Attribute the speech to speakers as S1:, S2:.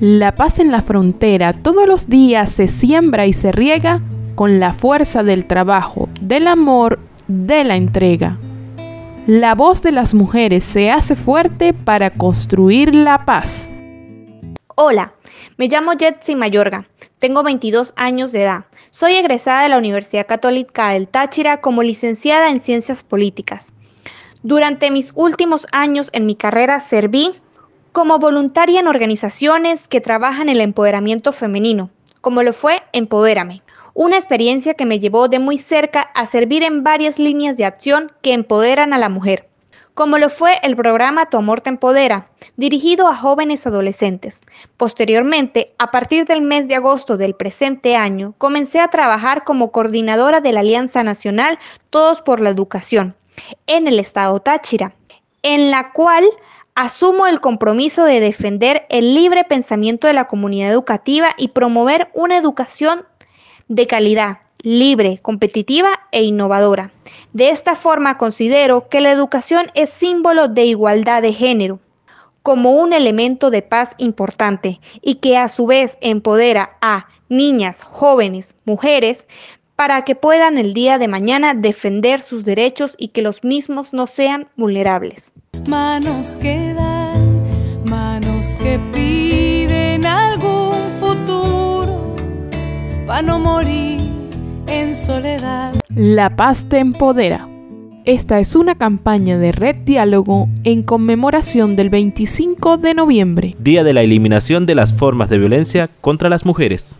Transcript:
S1: La paz en la frontera todos los días se siembra y se riega con la fuerza del trabajo, del amor, de la entrega. La voz de las mujeres se hace fuerte para construir la paz.
S2: Hola, me llamo Jetsi Mayorga, tengo 22 años de edad. Soy egresada de la Universidad Católica del Táchira como licenciada en Ciencias Políticas. Durante mis últimos años en mi carrera serví como voluntaria en organizaciones que trabajan el empoderamiento femenino, como lo fue Empodérame, una experiencia que me llevó de muy cerca a servir en varias líneas de acción que empoderan a la mujer, como lo fue el programa Tu Amor Te Empodera, dirigido a jóvenes adolescentes. Posteriormente, a partir del mes de agosto del presente año, comencé a trabajar como coordinadora de la Alianza Nacional Todos por la Educación en el estado Táchira, en la cual Asumo el compromiso de defender el libre pensamiento de la comunidad educativa y promover una educación de calidad, libre, competitiva e innovadora. De esta forma considero que la educación es símbolo de igualdad de género como un elemento de paz importante y que a su vez empodera a niñas, jóvenes, mujeres para que puedan el día de mañana defender sus derechos y que los mismos no sean vulnerables
S3: manos que dan, manos que piden algún futuro para no morir en soledad.
S1: La paz te empodera. Esta es una campaña de Red Diálogo en conmemoración del 25 de noviembre,
S4: Día de la Eliminación de las Formas de Violencia contra las Mujeres.